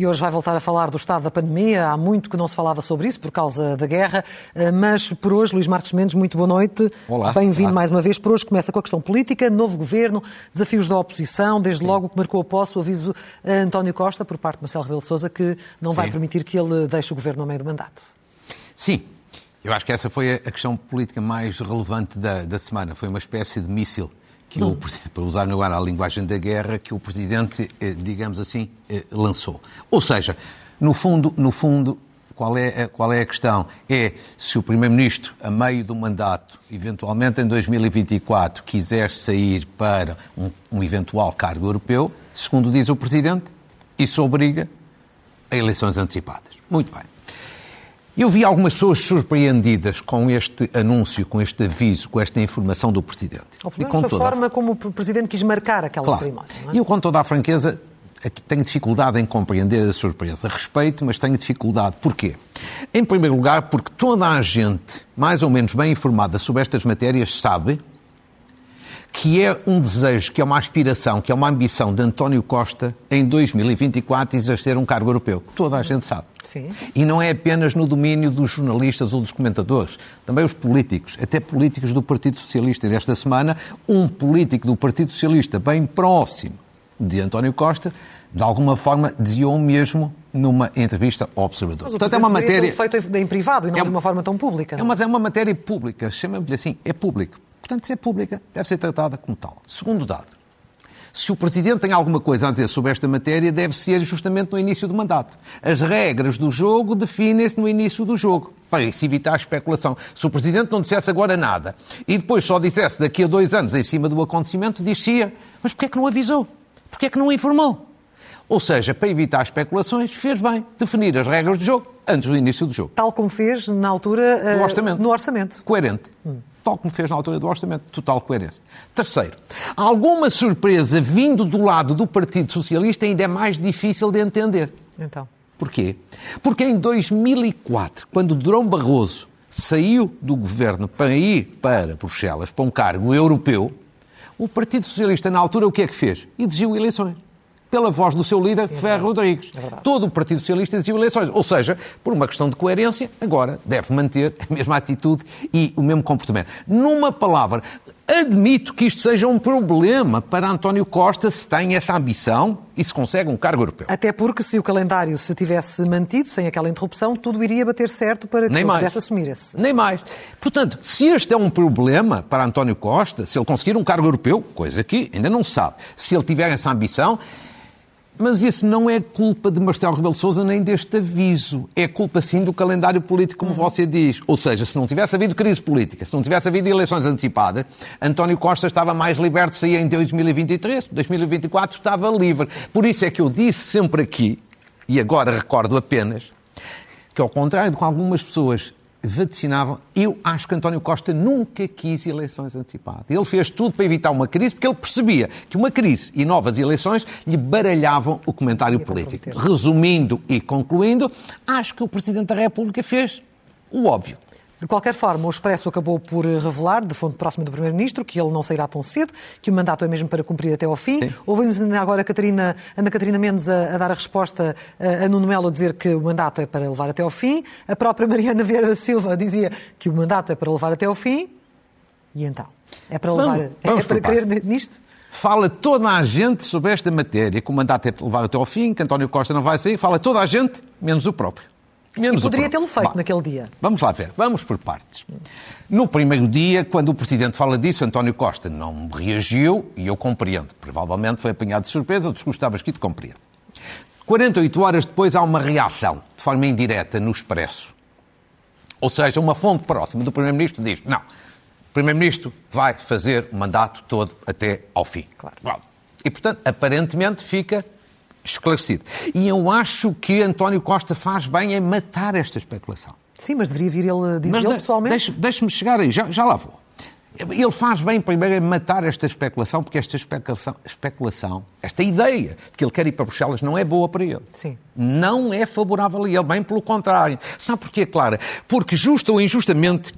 e hoje vai voltar a falar do estado da pandemia. Há muito que não se falava sobre isso por causa da guerra, eh, mas por hoje, Luís Marcos Mendes, muito boa noite. Olá. Bem-vindo mais uma vez. Por hoje começa com a questão política, novo governo, desafios da oposição, desde logo que marcou a posse o aviso a António Costa, por parte de Marcelo Rebelo de Sousa, que não vai Sim. permitir que ele deixe o governo no meio do mandato. Sim, eu acho que essa foi a questão política mais relevante da, da semana. Foi uma espécie de míssil que o, para usar agora a linguagem da guerra, que o Presidente, eh, digamos assim, eh, lançou. Ou seja, no fundo, no fundo qual, é, a- qual é a questão? É se o Primeiro-Ministro, a meio do mandato, eventualmente em 2024, quiser sair para um, um eventual cargo europeu, segundo diz o Presidente, isso obriga a eleições antecipadas. Muito bem. Eu vi algumas pessoas surpreendidas com este anúncio, com este aviso, com esta informação do Presidente. Ou pelo E menos da toda a- forma como o Presidente quis marcar aquela Claro. cerimónia. é? Eu, com toda a franqueza, tenho dificuldade em compreender a surpresa. Respeito, mas tenho dificuldade. Porquê? Em primeiro lugar, porque toda a gente, mais ou menos bem informada sobre estas matérias, sabe que é um desejo, que é uma aspiração, que é uma ambição de António Costa em 2024 exercer um cargo europeu. Toda a gente sabe. Sim. E não é apenas no domínio dos jornalistas ou dos comentadores, também os políticos, até políticos do Partido Socialista. E desta semana, um político do Partido Socialista bem próximo de António Costa, de alguma forma, dizia o mesmo numa entrevista ao Observador. Mas o Portanto, é uma matéria. feito em privado e não É de uma- forma tão pública. É, não é? mas é uma matéria pública, chama-lhe assim, é público. Portanto, se é pública, deve ser tratada como tal. Segundo dado, se o Presidente tem alguma coisa a dizer sobre esta matéria, deve ser justamente no início do mandato. As regras do jogo definem-se no início do jogo, para isso evitar a especulação. Se o Presidente não dissesse agora nada e depois só dissesse daqui a dois anos em cima do acontecimento, dizia, mas porquê é que não avisou? Porquê é que não informou? Ou seja, para evitar especulações, fez bem definir as regras do jogo antes do início do jogo. Tal como fez na altura Do eh, orçamento. no orçamento. Coerente. Tal como fez na altura do orçamento. Total coerência. Terceiro, alguma surpresa vindo do lado do Partido Socialista ainda é mais difícil de entender. Então. Porquê? Porque em 2004, quando Durão Barroso saiu do governo para ir para Bruxelas, para um cargo europeu, o Partido Socialista, na altura, o que é que fez? Exigiu eleições. Pela voz do seu líder, Ferro Rodrigues. verdade. Todo o Partido Socialista exigiu eleições. Ou seja, por uma questão de coerência, agora deve manter a mesma atitude e o mesmo comportamento. Numa palavra, admito que isto seja um problema para António Costa se tem essa ambição e se consegue um cargo europeu. Até porque se o calendário se tivesse mantido, sem aquela interrupção, tudo iria bater certo para que Nem ele mais. pudesse assumir esse. Nem mais. Portanto, se este é um problema para António Costa, se ele conseguir um cargo europeu, coisa que ainda não se sabe, se ele tiver essa ambição, mas isso não é culpa de Marcelo Rebelo de Sousa nem deste aviso. É culpa, sim, do calendário político, como você diz. Ou seja, se não tivesse havido crise política, se não tivesse havido eleições antecipadas, António Costa estava mais liberto de sair em 2023, 2024 estava livre. Por isso é que eu disse sempre aqui, e agora recordo apenas, que ao contrário do que algumas pessoas vaticinavam, eu acho que António Costa nunca quis eleições antecipadas. Ele fez tudo para evitar uma crise, porque ele percebia que uma crise e novas eleições lhe baralhavam o comentário político. Resumindo e concluindo, acho que o Presidente da República fez o óbvio. De qualquer forma, o Expresso acabou por revelar, de fonte próxima do Primeiro-Ministro, que ele não sairá tão cedo, que o mandato é mesmo para cumprir até ao fim. Sim. Ouvimos ainda agora a Catarina, Ana Catarina Mendes a, a dar a resposta a, a Nuno Melo a dizer que o mandato é para levar até ao fim. A própria Mariana Vieira da Silva dizia que o mandato é para levar até ao fim. E então? É para Vamos- levar. é- vamos é para crer nisto? Fala toda a gente sobre esta matéria, que o mandato é para levar até ao fim, que António Costa não vai sair. Fala toda a gente, menos o próprio. Menos E poderia tê-lo feito naquele dia. Vamos lá ver, vamos por partes. No primeiro dia, quando o Presidente fala disso, António Costa não reagiu e eu compreendo. Provavelmente foi apanhado de surpresa, o discurso estava escrito, compreendo. 48 horas depois há uma reação, de forma indireta, no Expresso. Ou seja, uma fonte próxima do Primeiro-Ministro diz: não, o Primeiro-Ministro vai fazer o mandato todo até ao fim. Claro. E, portanto, aparentemente fica esclarecido. E eu acho que António Costa faz bem em matar esta especulação. Sim, mas deveria vir ele dizer pessoalmente. deixe- Deixe-me chegar aí, já, já lá vou. Ele faz bem primeiro em matar esta especulação, porque esta especulação, especulação, esta ideia de que ele quer ir para Bruxelas não é boa para ele. Sim. Não é favorável a ele, bem pelo contrário. Sabe porquê, Clara? Porque justa ou injustamente,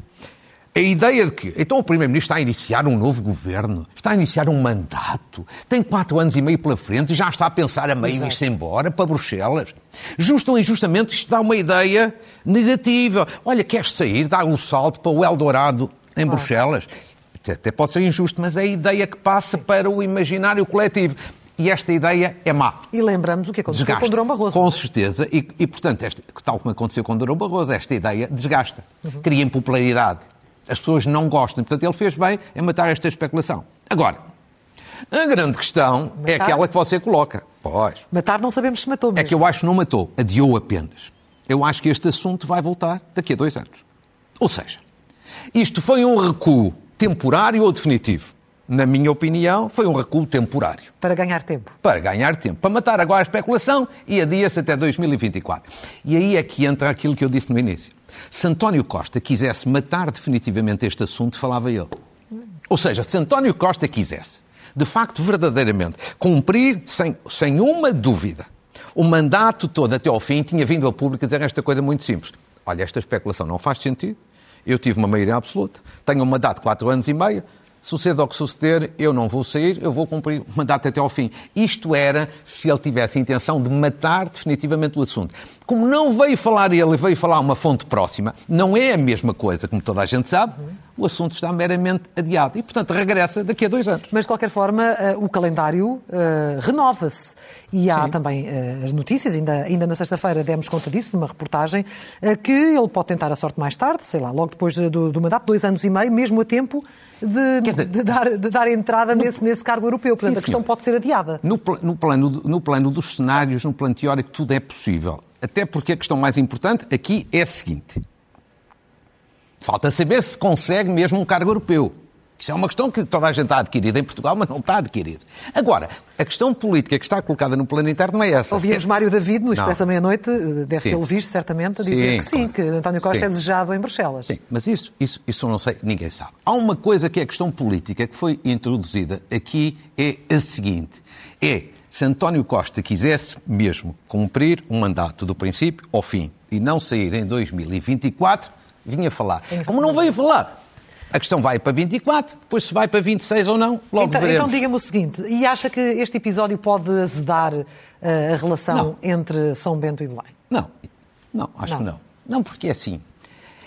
a ideia de que, então o Primeiro-Ministro está a iniciar um novo governo, está a iniciar um mandato, tem quatro anos e meio pela frente e já está a pensar a meio ir-se embora para Bruxelas. Justo ou injustamente, isto dá uma ideia negativa. Olha, queres sair, dá um salto para o Eldorado em claro. Bruxelas. Até pode ser injusto, mas é a ideia que passa para o imaginário coletivo. E esta ideia é má. E lembramos o que aconteceu desgasta. com Durão Barroso. Com certeza. E, e portanto, este, tal como aconteceu com Durão Barroso, esta ideia desgasta. Uhum. Cria impopularidade as pessoas não gostam. Portanto, ele fez bem em matar esta especulação. Agora, a grande questão é matar? é aquela que você coloca. Pois. Matar não sabemos se matou mesmo. É que eu acho que não matou, adiou apenas. Eu acho que este assunto vai voltar daqui a dois anos. Ou seja, isto foi um recuo temporário ou definitivo? Na minha opinião, foi um recuo temporário. Para ganhar tempo. Para ganhar tempo. Para matar agora a especulação e adia-se até 2024. E aí é que entra aquilo que eu disse no início. Se António Costa quisesse matar definitivamente este assunto, falava ele. Ou seja, se António Costa quisesse, de facto, verdadeiramente, cumprir sem, sem uma dúvida o mandato todo até ao fim, tinha vindo ao público dizer esta coisa muito simples. Olha, esta especulação não faz sentido. Eu tive uma maioria absoluta, tenho um mandato de quatro anos e meio, suceda o que suceder, eu não vou sair, eu vou cumprir o mandato até ao fim. Isto era se ele tivesse a intenção de matar definitivamente o assunto. Como não veio falar ele, veio falar uma fonte próxima, não é a mesma coisa, como toda a gente sabe, o assunto está meramente adiado. E, portanto, regressa daqui a dois anos. Mas, de qualquer forma, eh, o calendário uh, renova-se. E há Sim. também uh, as notícias, ainda, ainda na sexta-feira demos conta disso, numa reportagem, que ele pode tentar a sorte mais tarde, sei lá, logo depois do, do mandato, dois anos e meio, mesmo a tempo de, dizer, de, dar, de dar, entrada no, nesse, nesse cargo europeu. Portanto, sim, a questão senhor. pode ser adiada. No, no, plano, no plano dos cenários, no plano teórico, tudo é possível. Até porque a questão mais importante aqui é a seguinte. Falta saber se consegue mesmo um cargo europeu. Isso é uma questão que toda a gente está adquirida em Portugal, mas não está adquirida. Agora, a questão política que está colocada no plano interno não é essa. Ouvimos. Mário David no Expresso da Meia-Noite, deve tê-lo visto certamente, a dizer sim, que sim, claro. que António Costa sim. é desejado em Bruxelas. Sim, mas isso, isso, isso não sei, ninguém sabe. Há uma coisa que é a questão política que foi introduzida aqui, é a seguinte, é se António Costa quisesse mesmo cumprir um mandato do princípio ao fim e não sair em 2024, vinha falar. Como não veio falar, a questão vai para 24, depois se vai para 26 ou não, logo então, veremos. Então diga-me o seguinte, e acha que este episódio pode azedar uh, a relação não. entre São Bento e Belém? Não, não, acho não. que não. Não, porque é assim.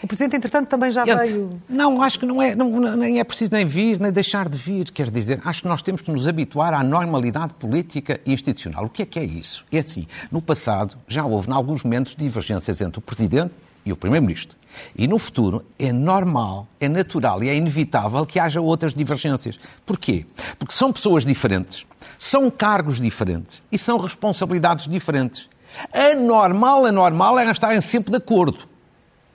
O Presidente, entretanto, também já veio... Não, acho que não é, não, nem é preciso nem vir, nem deixar de vir. Quer dizer, acho que nós temos que nos habituar à normalidade política e institucional. O que é que é isso? É assim, no passado já houve, em alguns momentos, divergências entre o Presidente e o Primeiro-Ministro. E no futuro é normal, é natural e é inevitável que haja outras divergências. Porquê? Porque são pessoas diferentes, são cargos diferentes e são responsabilidades diferentes. A normal, a normal é estarem sempre de acordo.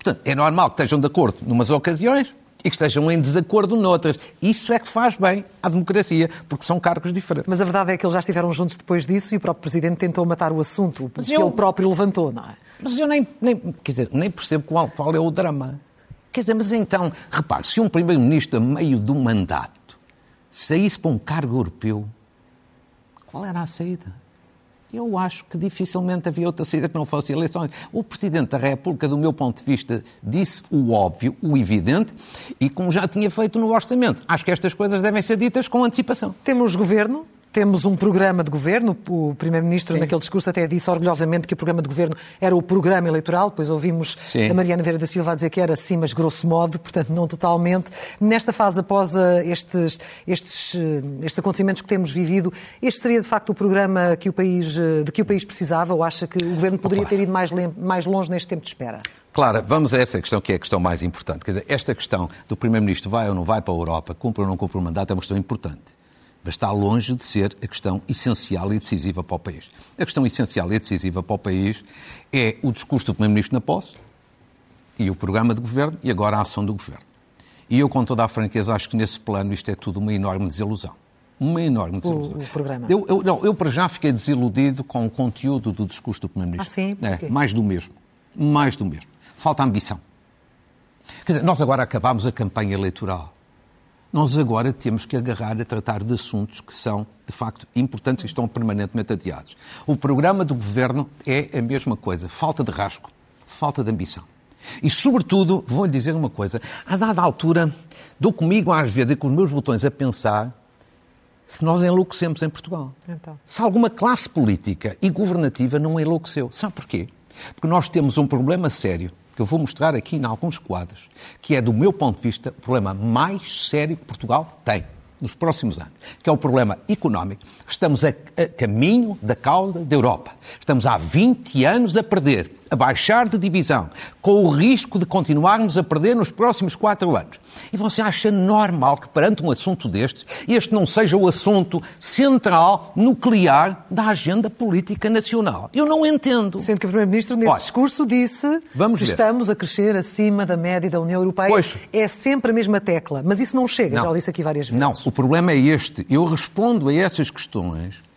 Portanto, é normal que estejam de acordo numas ocasiões e que estejam em desacordo noutras. Isso é que faz bem à democracia, porque são cargos diferentes. Mas a verdade é que eles já estiveram juntos depois disso e o próprio Presidente tentou matar o assunto, que eu... ele próprio levantou, não é? Mas eu nem, nem, quer dizer, nem percebo qual, qual é o drama. Quer dizer, mas então, repare, se um Primeiro-Ministro a meio do mandato saísse para um cargo europeu, qual era a saída? Eu acho que dificilmente havia outra saída que não fosse eleições. O Presidente da República, do meu ponto de vista, disse o óbvio, o evidente, e como já tinha feito no orçamento. Acho que estas coisas devem ser ditas com antecipação. Temos governo, temos um programa de governo. O Primeiro-Ministro, naquele discurso, até disse orgulhosamente que o programa de governo era o programa eleitoral. Depois ouvimos Sim. a Mariana Vera da Silva dizer que era sim, mas grosso modo, portanto, não totalmente. Nesta fase, após eh, estes, estes, eh, estes acontecimentos que temos vivido, este seria de facto o programa que o país, eh, de que o país precisava? Ou acha que o governo poderia ter ido mais, mais longe neste tempo de espera? Claro, vamos a essa questão que é a questão mais importante. Quer dizer, esta questão do Primeiro-Ministro vai ou não vai para a Europa, cumpre ou não cumpre o mandato, é uma questão importante mas está longe de ser a questão essencial e decisiva para o país. A questão essencial e decisiva para o país é o discurso do Primeiro-Ministro na posse e o programa de governo e agora a ação do governo. E eu, com toda a franqueza, acho que nesse plano isto é tudo uma enorme desilusão. Uma enorme desilusão. O, o programa? Eu, eu, não, eu, para já, fiquei desiludido com o conteúdo do discurso do Primeiro-Ministro. Ah, sim? É, mais do mesmo. Mais do mesmo. Falta ambição. Quer dizer, nós agora acabámos a campanha eleitoral nós agora temos que agarrar a tratar de assuntos que são, de facto, importantes e estão permanentemente adiados. O programa do governo é a mesma coisa. Falta de rasgo, falta de ambição. E, sobretudo, vou-lhe dizer uma coisa: a dada altura, dou comigo às vezes com os meus botões a pensar se nós enlouquecemos em Portugal. Então. Se alguma classe política e governativa não enlouqueceu. Sabe porquê? Porque nós temos um problema sério, que eu vou mostrar aqui em alguns quadros, que é, do meu ponto de vista, o problema mais sério que Portugal tem nos próximos anos, que é o problema económico. Estamos a, a caminho da cauda da Europa. Estamos há 20 anos a perder a baixar de divisão, com o risco de continuarmos a perder nos próximos quatro anos. E você acha normal que, perante um assunto destes, este não seja o assunto central, nuclear, da agenda política nacional? Eu não entendo. Sendo que o Primeiro-Ministro, nesse Olha, discurso, disse que estamos a crescer acima da média da União Europeia. Pois. É sempre a mesma tecla. Mas isso não chega, não. já o disse aqui várias vezes. Não, o problema é este. Eu respondo a essas questões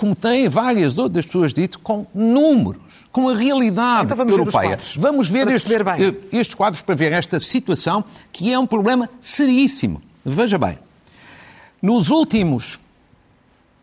como têm várias outras pessoas dito, com números com a realidade então vamos europeia. Ver vamos ver estes, eh, estes quadros para ver esta situação, que é um problema seríssimo. Veja bem, nos últimos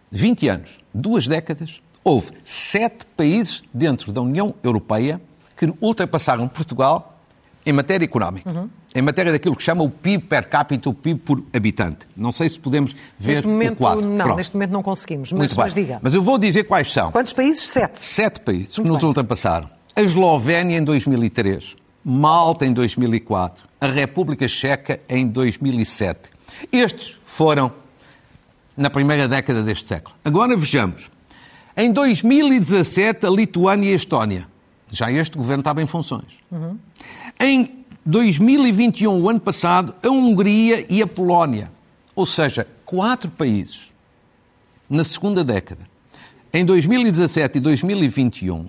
20 anos, duas décadas, houve sete países dentro da União Europeia que ultrapassaram Portugal em matéria económica. Uhum em matéria daquilo que chama o PIB per capita, o PIB por habitante. Não sei se podemos ver neste momento, o quadro. Não, Pronto. neste momento não conseguimos, mas, mas diga. Mas eu vou dizer quais são. Quantos países? Sete. Sete países Muito que nos bem. ultrapassaram. A Eslovénia em 2003, Malta em 2004, a República Checa em 2007. Estes foram na primeira década deste século. Agora vejamos. Em 2017, a Lituânia e a Estónia. Já este governo estava em funções. Uhum. Em 2021, o ano passado, a Hungria e a Polónia. Ou seja, quatro países na segunda década. Em 2017 e 2021,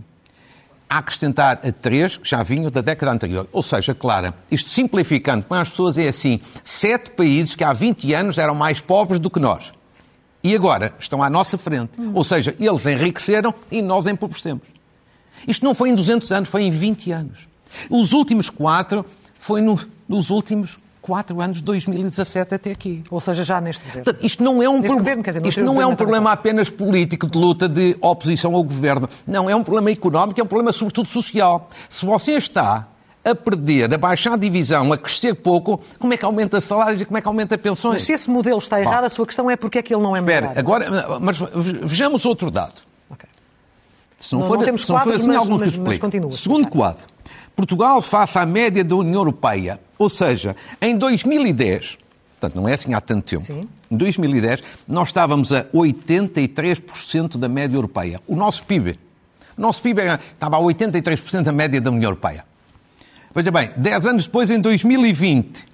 a acrescentar a três que já vinham da década anterior. Ou seja, Clara, isto simplificando para as pessoas é assim: sete países que há 20 anos eram mais pobres do que nós. E agora estão à nossa frente. Hum. Ou seja, eles enriqueceram e nós empobrecemos. Isto não foi em 200 anos, foi em 20 anos. Os últimos quatro foi no, nos últimos quatro anos, de 2017 até aqui. Ou seja, já neste governo. Portanto, isto não é um, pro... governo, dizer, isto não é um problema apenas político de luta de oposição ao governo. Não, é um problema económico, é um problema sobretudo social. Se você está a perder, a baixar a divisão, a crescer pouco, como é que aumenta salários e como é que aumenta pensões? Mas se esse modelo está errado, Bom, a sua questão é porque é que ele não é Espera, agora, mas vejamos outro dado. Okay. Se não, não for, não temos se não quadros, for assim, mas, mas, mas continua. Segundo quadro. Portugal face à média da União Europeia. Ou seja, em 2010, portanto não é assim há tanto tempo, Sim. em 2010 nós estávamos a 83% da média europeia. O nosso PIB, o nosso PIB estava a 83% da média da União Europeia. Veja bem, 10 anos depois, em 2020,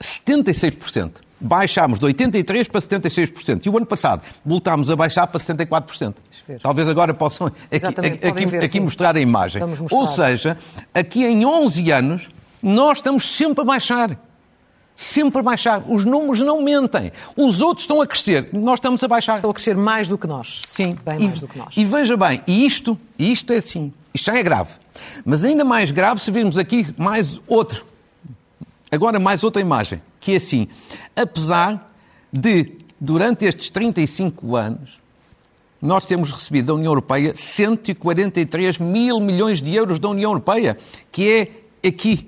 76% baixámos de 83% para 76%. E o ano passado voltámos a baixar para 74%. Talvez agora possam aqui, aqui, ver, aqui mostrar a imagem. Mostrar. Ou seja, aqui em 11 anos, nós estamos sempre a baixar. Sempre a baixar. Os números não mentem. Os outros estão a crescer. Nós estamos a baixar. Estão a crescer mais do que nós. Sim. Bem e, mais do que nós. E veja bem, e isto, e isto é assim. Isto já é grave. Mas ainda mais grave se virmos aqui mais outro. Agora mais outra imagem que é assim, apesar de, durante estes 35 anos, nós temos recebido da União Europeia 143 mil milhões de euros da União Europeia, que é aqui.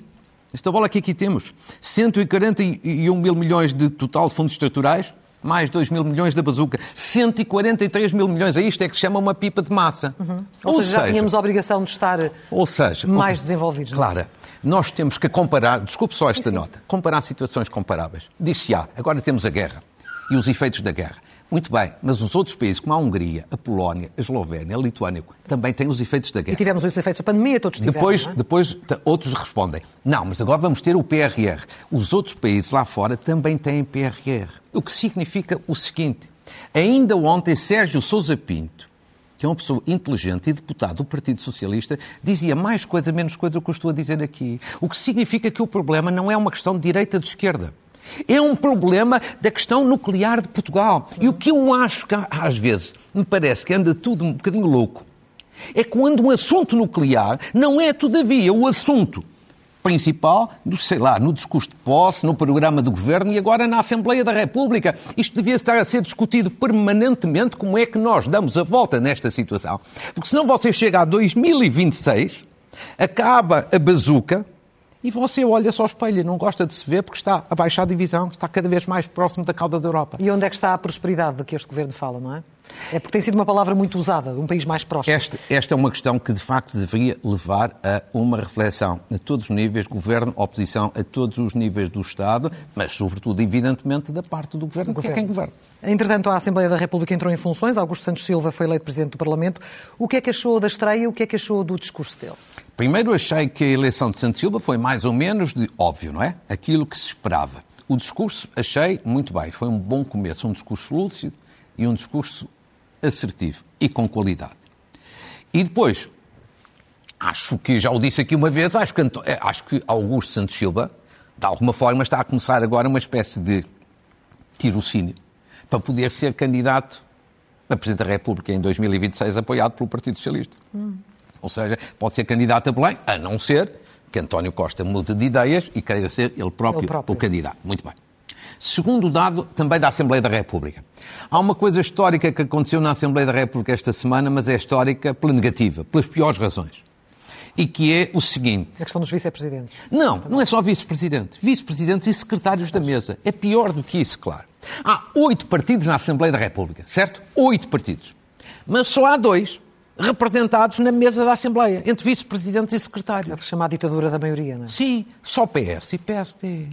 Esta bola que aqui temos. 141 mil milhões de total de fundos estruturais, mais 2 mil milhões da bazuca, 143 mil milhões. A isto é que se chama uma pipa de massa. Uhum. Ou, ou, seja, já tínhamos a obrigação de estar ou seja, mais desenvolvidos. Claro. Nós temos que comparar, desculpe só esta sim, sim. nota, comparar situações comparáveis. Diz-se, ah, agora temos a guerra e os efeitos da guerra. Muito bem, mas os outros países, como a Hungria, a Polónia, a Eslovénia, a Lituânia, também têm os efeitos da guerra. E tivemos os efeitos da pandemia, todos tiveram, Depois, é? depois outros respondem, não, mas agora vamos ter o PRR. Os outros países lá fora também têm PRR. O que significa o seguinte, ainda ontem Sérgio Sousa Pinto, que é uma pessoa inteligente e deputado do Partido Socialista, dizia mais coisa, menos coisa do que eu estou a dizer aqui. O que significa que o problema não é uma questão de direita ou de esquerda. É um problema da questão nuclear de Portugal. E o que eu acho que, às vezes, me parece que anda tudo um bocadinho louco, é quando um assunto nuclear não é, todavia, o assunto principal, do, sei lá, no discurso de posse, no programa do governo e agora na Assembleia da República. Isto devia estar a ser discutido permanentemente como é que nós damos a volta nesta situação. Porque senão você chega a 2026 Acaba a bazuca e você olha só ao espelho não gosta de se ver porque está a baixar a divisão, está cada vez mais próximo da cauda da Europa. E onde é que está a prosperidade de que este governo fala, não é? É porque tem sido uma palavra muito usada, um país mais próximo. Esta, esta é uma questão que, de facto, deveria levar a uma reflexão a todos os níveis, governo, oposição, a todos os níveis do Estado, mas, sobretudo, evidentemente, da parte do governo, do que é quem governa. Entretanto, a Assembleia da República entrou em funções, Augusto Santos Silva foi eleito Presidente do Parlamento. O que é que achou da estreia e o que é que achou do discurso dele? Primeiro, achei que a eleição de Santos Silva foi mais ou menos de óbvio, não é? Aquilo que se esperava. O discurso achei muito bem, foi um bom começo, um discurso lúcido e um discurso assertivo e com qualidade. E depois, acho que, já o disse aqui uma vez, acho que, eh, acho que Augusto Santos Silva, de alguma forma, está a começar agora uma espécie de tirocínio para poder ser candidato a Presidente da República em 2026, apoiado pelo Partido Socialista. Hum. Ou seja, pode ser candidato a Belém, a não ser que António Costa mude de ideias e queira ser ele próprio, ele próprio. o candidato. Muito bem. Segundo dado, também da Assembleia da República. Há uma coisa histórica que aconteceu na Assembleia da República esta semana, mas é histórica pela negativa, pelas piores razões. E que é o seguinte. A questão dos vice-presidentes. Não, não é só vice-presidentes. Vice-presidentes e secretários da mesa. É pior do que isso, claro. Há oito partidos na Assembleia da República, certo? Oito partidos. Mas só há dois representados na mesa da Assembleia, entre vice-presidentes e secretários. É o que se chama a ditadura da maioria, não é? Sim, só PS e PSD.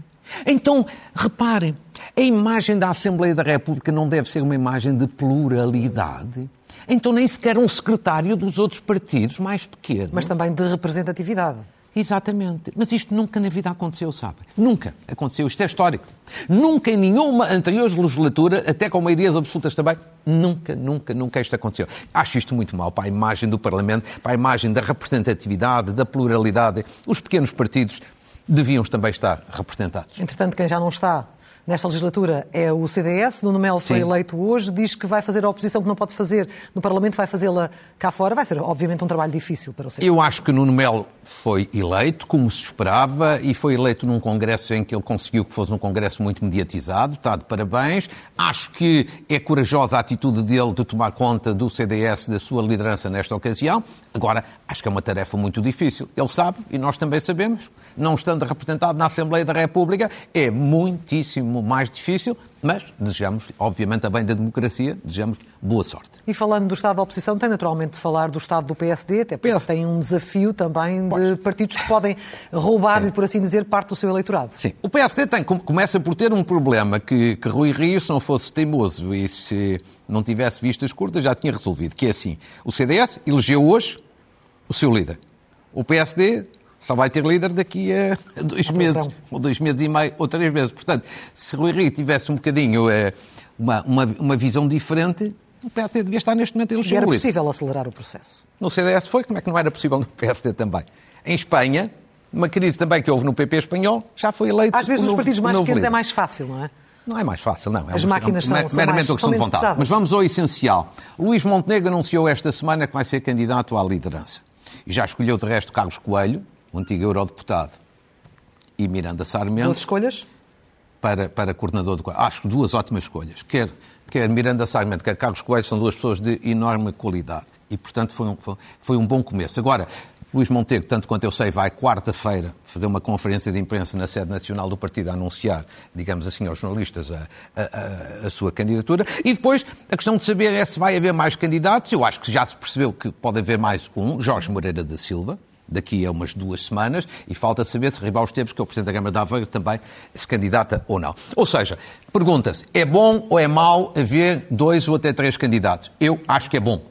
Então, reparem, a imagem da Assembleia da República não deve ser uma imagem de pluralidade. Então, nem sequer um secretário dos outros partidos mais pequeno. Mas também de representatividade. Exatamente. Mas isto nunca na vida aconteceu, sabe? Nunca aconteceu. Isto é histórico. Nunca em nenhuma anterior legislatura, até com maiorias absolutas também, nunca, nunca, nunca isto aconteceu. Acho isto muito mal para a imagem do Parlamento, para a imagem da representatividade, da pluralidade. Os pequenos partidos deviam também estar representados. Entretanto, quem já não está nesta legislatura é o CDS. Nuno Melo foi eleito hoje, diz que vai fazer a oposição que não pode fazer no Parlamento, vai fazê-la cá fora. Vai ser, obviamente, um trabalho difícil para o CDS. Eu acho que Nuno Melo foi eleito, como se esperava, e foi eleito num congresso em que ele conseguiu que fosse um congresso muito mediatizado. Está de parabéns. Acho que é corajosa a atitude dele de tomar conta do CDS, da sua liderança nesta ocasião. Agora, acho que é uma tarefa muito difícil. Ele sabe, e nós também sabemos, não estando representado na Assembleia da República, é muitíssimo mais difícil, mas desejamos, obviamente, a bem da democracia, desejamos boa sorte. E falando do Estado da oposição, tem naturalmente de falar do Estado do PSD, até porque PS. tem um desafio também pois. de partidos que podem roubar-lhe, por assim dizer, parte do seu eleitorado. Sim, o PSD tem, começa por ter um problema que, que Rui Rio, se não fosse teimoso e se não tivesse vistas curtas, já tinha resolvido, que é assim, o CDS elegeu hoje o seu líder. O PSD só vai ter líder daqui a dois meses, ou dois meses e meio, ou três meses. Portanto, se Rui Rio tivesse um bocadinho eh, uma, uma, uma visão diferente, o PSD devia estar neste momento a eleger E era possível acelerar o processo? No CDS foi, como é que não era possível no PSD também? Em Espanha, uma crise também que houve no PP espanhol, já foi eleito Às vezes nos partidos mais pequenos líder. é mais fácil, não é? Não é mais fácil, não. É As máquinas são, são meramente mais, questão de vontade. Pesadas. Mas vamos ao essencial. Luís Montenegro anunciou esta semana que vai ser candidato à liderança. E já escolheu, de resto, Carlos Coelho, o antigo eurodeputado, e Miranda Sarmento. Duas escolhas? Para, para coordenador do Acho que duas ótimas escolhas. Quer, quer Miranda Sarmento, quer Carlos Coelho, são duas pessoas de enorme qualidade. E, portanto, foi um, foi um bom começo. Agora, Luís Monteiro, tanto quanto eu sei, vai quarta-feira fazer uma conferência de imprensa na sede nacional do partido a anunciar, digamos assim, aos jornalistas a, a, a, sua candidatura. E depois, a questão de saber é se vai haver mais candidatos. Eu acho que já se percebeu que pode haver mais um, Jorge Moreira da Silva, daqui a umas duas semanas e falta saber se Ribal Esteves, que é o Presidente da Câmara da Aveiro, também se candidata ou não. Ou seja, pergunta-se, é bom ou é mau haver dois ou até três candidatos? Eu acho que é bom.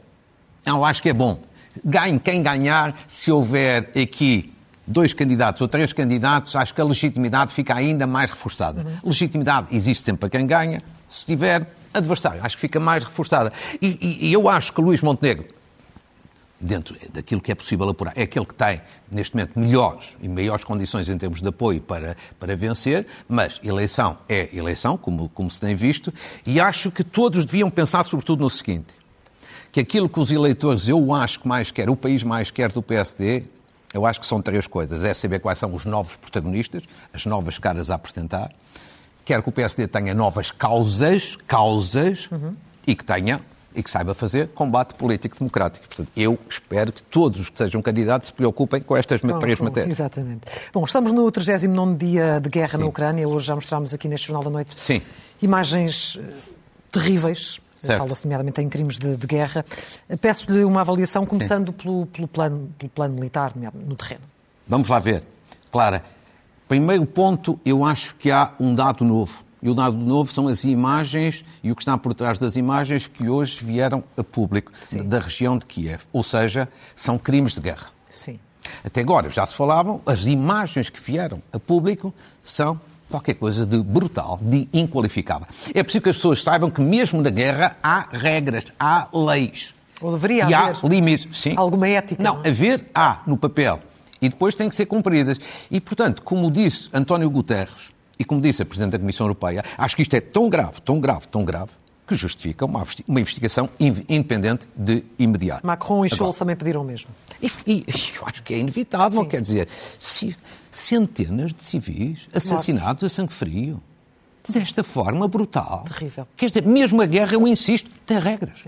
Eu acho que é bom. Ganhe quem ganhar, se houver aqui dois candidatos ou três candidatos, acho que a legitimidade fica ainda mais reforçada. Uhum. Legitimidade existe sempre para quem ganha. Se tiver adversário, acho que fica mais reforçada. E, e, e eu acho que Luís Montenegro dentro daquilo que é possível apurar, é aquele que tem, neste momento, melhores e maiores condições em termos de apoio para, para vencer, mas eleição é eleição, como, como se tem visto, e acho que todos deviam pensar sobretudo no seguinte, que aquilo que os eleitores, eu acho que mais quer, o país mais quer do PSD, eu acho que são três coisas. É saber quais são os novos protagonistas, as novas caras a apresentar, quer que o PSD tenha novas causas, causas, uhum. e que tenha e que saiba fazer combate político democrático. Portanto, eu espero que todos os que sejam candidatos se preocupem com estas Bom, três matérias. Exatamente. Bom, estamos no 39 dia de guerra na Ucrânia. Hoje já mostramos aqui neste Jornal da Noite Sim. imagens eh, terríveis. Fala-se nomeadamente em crimes de, de guerra. Peço-lhe uma avaliação, começando pelo, pelo plano, pelo plano militar, no terreno. Vamos lá ver. Clara, primeiro ponto, eu acho que há um dado novo. E o dado novo são as imagens e o que está por trás das imagens que hoje vieram a público Sim. da região de Kiev. Ou seja, são crimes de guerra. Sim. Até agora já se falavam, as imagens que vieram a público são qualquer coisa de brutal, de inqualificável. É preciso que as pessoas saibam que mesmo na guerra há regras, há leis. Ou deveria e haver há limites. Sim. alguma ética. Não, não é? haver há no papel. E depois têm que ser cumpridas. E, portanto, como disse António Guterres e como disse a Presidente da Comissão Europeia, acho que isto é tão grave, tão grave, tão grave, que justifica uma, uma investigação in- independente de imediato. Macron e Agora, Scholz também pediram o mesmo. e, e eu acho que é inevitável, Sim. quer dizer, se centenas de civis assassinados a sangue frio, desta forma brutal. Terrível. Quer dizer, mesmo a guerra, eu insisto, tem regras.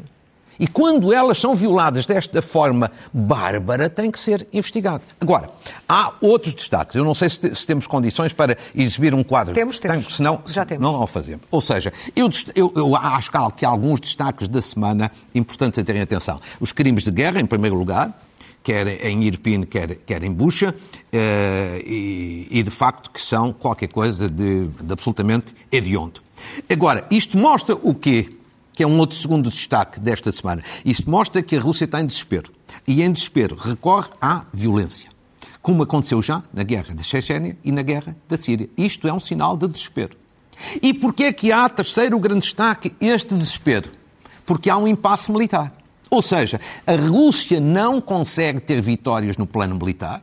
E quando elas são violadas desta forma bárbara, tem que ser investigado. Agora, há outros destaques. Eu não sei se, se temos condições para exibir um quadro. Temos, temos. Senão, Já temos. Não o fazemos. Ou seja, eu, eu- eu acho que há, que há alguns destaques da semana importantes a terem atenção. Os crimes de guerra, em primeiro lugar, quer em Irpin, quer, quer em Bucha, eh, e, e, de facto que são qualquer coisa de, de absolutamente hediondo. Agora, isto mostra o quê? Que é um outro segundo destaque desta semana. Isto mostra que a Rússia está em desespero. E em desespero recorre à violência. Como aconteceu já na guerra da Chechênia e na guerra da Síria. Isto é um sinal de desespero. E porquê é que há, terceiro grande destaque, este desespero? Porque há um impasse militar. Ou seja, a Rússia não consegue ter vitórias no plano militar,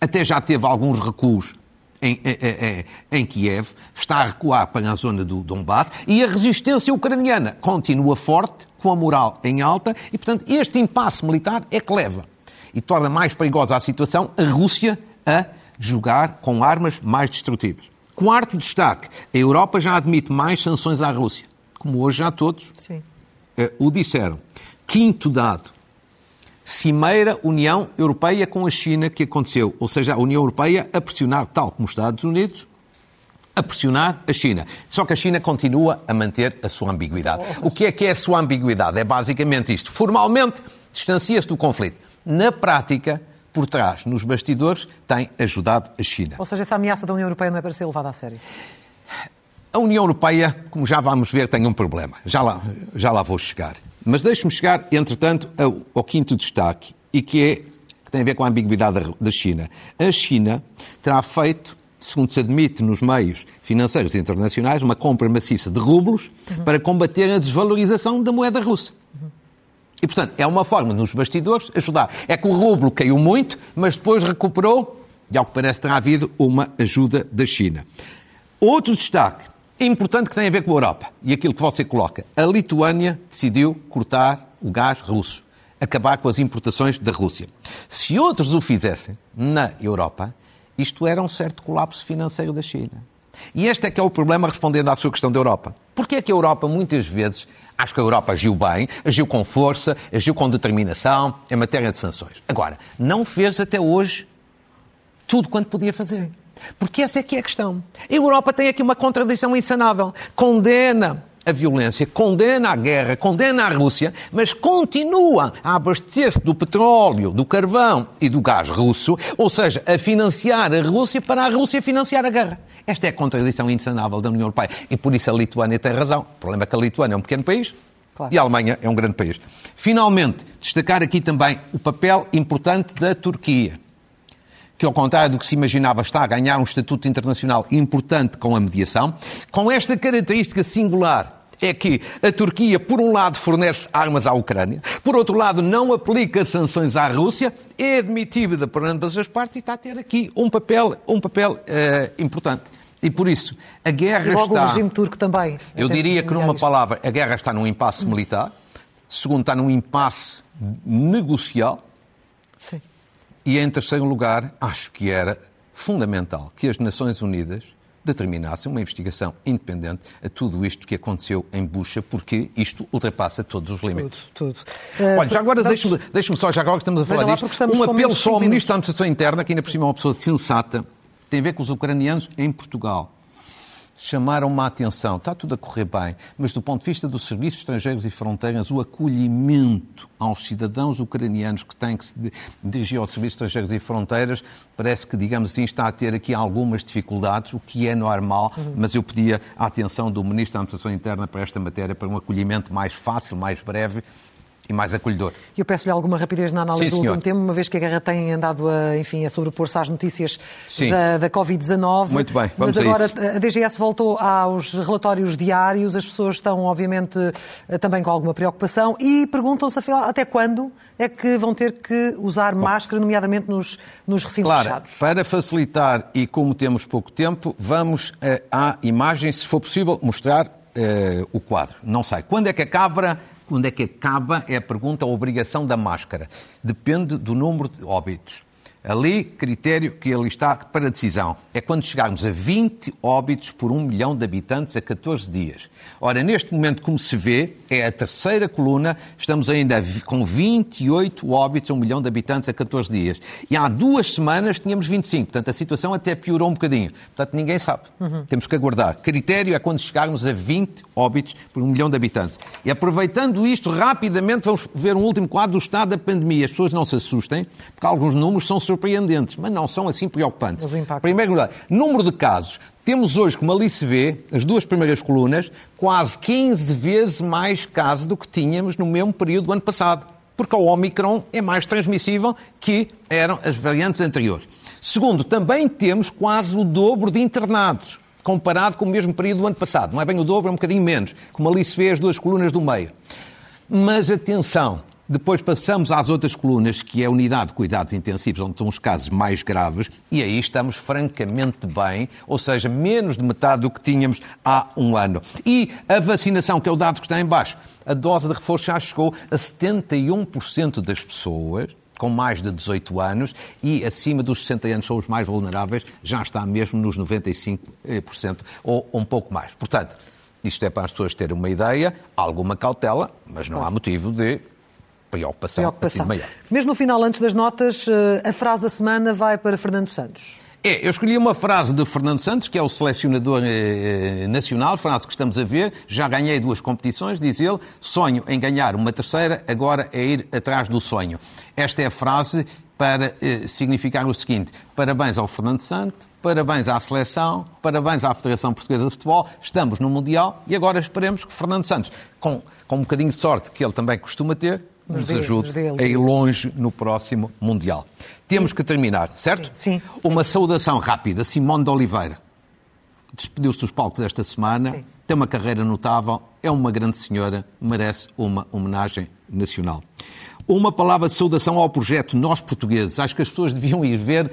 até já teve alguns recuos em, em- em- Kiev, está a recuar para a zona do Donbass e a resistência ucraniana continua forte, com a moral em alta e, portanto, este impasse militar é que leva e torna mais perigosa a situação a Rússia a jogar com armas mais destrutivas. Quarto destaque, a Europa já admite mais sanções à Rússia, como hoje já todos Sim. eh, o disseram. Quinto dado, cimeira União Europeia com a China que aconteceu, ou seja, a União Europeia a pressionar, tal como os Estados Unidos, a pressionar a China. Só que a China continua a manter a sua ambiguidade. O que é que é a sua ambiguidade? É basicamente isto. Formalmente, distancia-se do conflito. Na prática, por trás, nos bastidores, tem ajudado a China. Ou seja, essa ameaça da União Europeia não é para ser levada a sério. A União Europeia, como já vamos ver, tem um problema. Já lá, já lá vou chegar. Mas deixe-me chegar, entretanto, ao, ao quinto destaque, e que, é, que tem a ver com a ambiguidade da, da China. A China terá feito, segundo se admite nos meios financeiros internacionais, uma compra maciça de rublos para combater a desvalorização da moeda russa. E, portanto, é uma forma, nos bastidores, ajudar. É que o rublo caiu muito, mas depois recuperou, e ao que parece terá havido uma ajuda da China. Outro destaque importante que tem a ver com a Europa e aquilo que você coloca. A Lituânia decidiu cortar o gás russo, acabar com as importações da Rússia. Se outros o fizessem na Europa, isto era um certo colapso financeiro da China. E este é que é o problema respondendo à sua questão da Europa. Porquê é que a Europa, muitas vezes, acho que a Europa agiu bem, agiu com força, agiu com determinação em matéria de sanções. Agora, não fez até hoje tudo quanto podia fazer. Porque essa é que é a questão. A Europa tem aqui uma contradição insanável. Condena a violência, condena a guerra, condena a Rússia, mas continua a abastecer-se do petróleo, do carvão e do gás russo, ou seja, a financiar a Rússia para a Rússia financiar a guerra. Esta é a contradição insanável da União Europeia. E por isso a Lituânia tem razão. O problema é que a Lituânia é um pequeno país Claro. e a Alemanha é um grande país. Finalmente, destacar aqui também o papel importante da Turquia que, ao contrário do que se imaginava, está a ganhar um estatuto internacional importante com a mediação, com esta característica singular. É que a Turquia, por um lado, fornece armas à Ucrânia, por outro lado, não aplica sanções à Rússia, é admitida por ambas as partes e está a ter aqui um papel, um papel eh, importante. E por isso, a guerra E logo está. o regime turco também. Eu diria que, numa palavra, a guerra está num impasse militar, segundo, está num impasse negocial, Sim. E em terceiro lugar, acho que era fundamental que as Nações Unidas determinassem uma investigação independente a tudo isto que aconteceu em Bucha, porque isto ultrapassa todos os limites. Tudo, tudo. Olha, já agora vamos... deixe-me deixe só, já agora que estamos a falar lá, disto, um apelo só ao Ministro da Administração Interna, que ainda por cima é uma pessoa sensata, tem a ver com os ucranianos em Portugal chamaram uma atenção. Está tudo a correr bem, mas do ponto de vista dos serviços estrangeiros e fronteiras, o acolhimento aos cidadãos ucranianos que têm que se dirigir aos serviços estrangeiros e fronteiras, parece que, digamos assim, está a ter aqui algumas dificuldades, o que é normal, uhum. mas eu pedia a atenção do Ministro da Administração Interna para esta matéria, para um acolhimento mais fácil, mais breve e mais acolhedor. Eu peço-lhe alguma rapidez na análise Sim, do último tema, uma vez que a guerra tem andado a, enfim, a sobrepor-se às notícias da, da Covid-19. Muito bem, vamos Mas agora a, isso. a DGS voltou aos relatórios diários, as pessoas estão, obviamente, também com alguma preocupação e perguntam-se, afinal, até quando é que vão ter que usar Bom, máscara, nomeadamente nos, nos recintos claro, fechados? Para facilitar e como temos pouco tempo, vamos uh, à imagem, se for possível, mostrar uh, o quadro. Não sei. Quando é que acaba quando é que acaba, é a pergunta, a obrigação da máscara. Depende do número de óbitos. Ali, critério que ali está para decisão, é quando chegarmos a 20 óbitos por um milhão de habitantes a 14 dias. Ora, neste momento, como se vê, é a terceira coluna, estamos ainda com 28 óbitos a um milhão de habitantes a 14 dias. E há duas semanas tínhamos 25, portanto a situação até piorou um bocadinho. Portanto, ninguém sabe. Uhum. Temos que aguardar. Critério é quando chegarmos a 20 óbitos por um milhão de habitantes. E aproveitando isto, rapidamente vamos ver um último quadro do estado da pandemia. As pessoas não se assustem, porque alguns números são surpreendentes, mas não são assim preocupantes. Primeiro lugar, número de casos. Temos hoje, como ali se vê, as duas primeiras colunas, quase 15 vezes mais casos do que tínhamos no mesmo período do ano passado. Porque o Omicron é mais transmissível que eram as variantes anteriores. Segundo, também temos quase o dobro de internados, comparado com o mesmo período do ano passado. Não é bem o dobro, é um bocadinho menos, como ali se vê as duas colunas do meio. Mas atenção, depois passamos às outras colunas, que é a unidade de cuidados intensivos, onde estão os casos mais graves, e aí estamos francamente bem, ou seja, menos de metade do que tínhamos há um ano. E a vacinação, que é o dado que está em baixo, a dose de reforço já chegou a 71% das pessoas com mais de 18 anos e acima dos 60 anos são os mais vulneráveis, já está mesmo nos 95% ou um pouco mais. Portanto, isto é para as pessoas terem uma ideia, alguma cautela, mas não há motivo de preocupação. preocupação. Mesmo no final, antes das notas, eh, a frase da semana vai para Fernando Santos. É, eu escolhi uma frase de Fernando Santos, que é o selecionador eh, nacional, frase que estamos a ver. Já ganhei duas competições, diz ele. Sonho em ganhar uma terceira, agora é ir atrás do sonho. Esta é a frase para eh, significar o seguinte: parabéns ao Fernando Santos, parabéns à seleção, parabéns à Federação Portuguesa de Futebol. Estamos no Mundial e agora esperemos que Fernando Santos, com, com um bocadinho de sorte que ele também costuma ter, nos, nos ajude a ir longe no próximo Mundial. Temos que terminar, certo? Sim. Uma saudação rápida. Simone de Oliveira despediu-se dos palcos esta semana, Sim. tem uma carreira notável, é uma grande senhora, merece uma homenagem nacional. Uma palavra de saudação ao projeto Nós Portugueses. Acho que as pessoas deviam ir ver uh,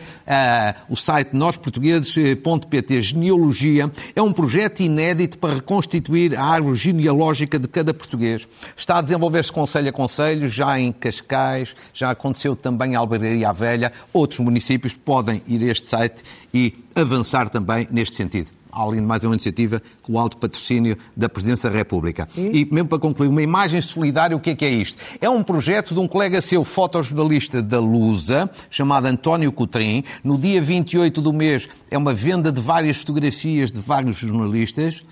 o site nosportugueses.pt. Genealogia é um projeto inédito para reconstituir a árvore genealógica de cada português. Está a desenvolver-se conselho a conselho, já em Cascais, já aconteceu também em Albeiraria Velha. Outros municípios podem ir a este site e avançar também neste sentido além de mais uma iniciativa com o alto patrocínio da Presidência da República. E? e mesmo para concluir, uma imagem solidária, o que é que é isto? É um projeto de um colega seu, fotojornalista da Lusa, chamado António Coutrin. No dia 28 do mês é uma venda de várias fotografias de vários jornalistas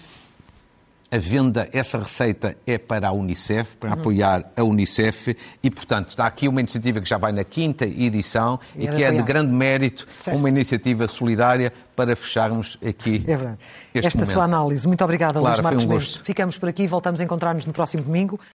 a venda, essa receita é para a Unicef, para uhum. apoiar a Unicef e, portanto, está aqui uma iniciativa que já vai na quinta edição e, e que é de grande mérito, certo. uma iniciativa solidária para fecharmos aqui é verdade. Esta momento. sua análise. Muito obrigada, claro, Luís Marcos um Mendes. Ficamos por aqui, voltamos a encontrar-nos no próximo domingo.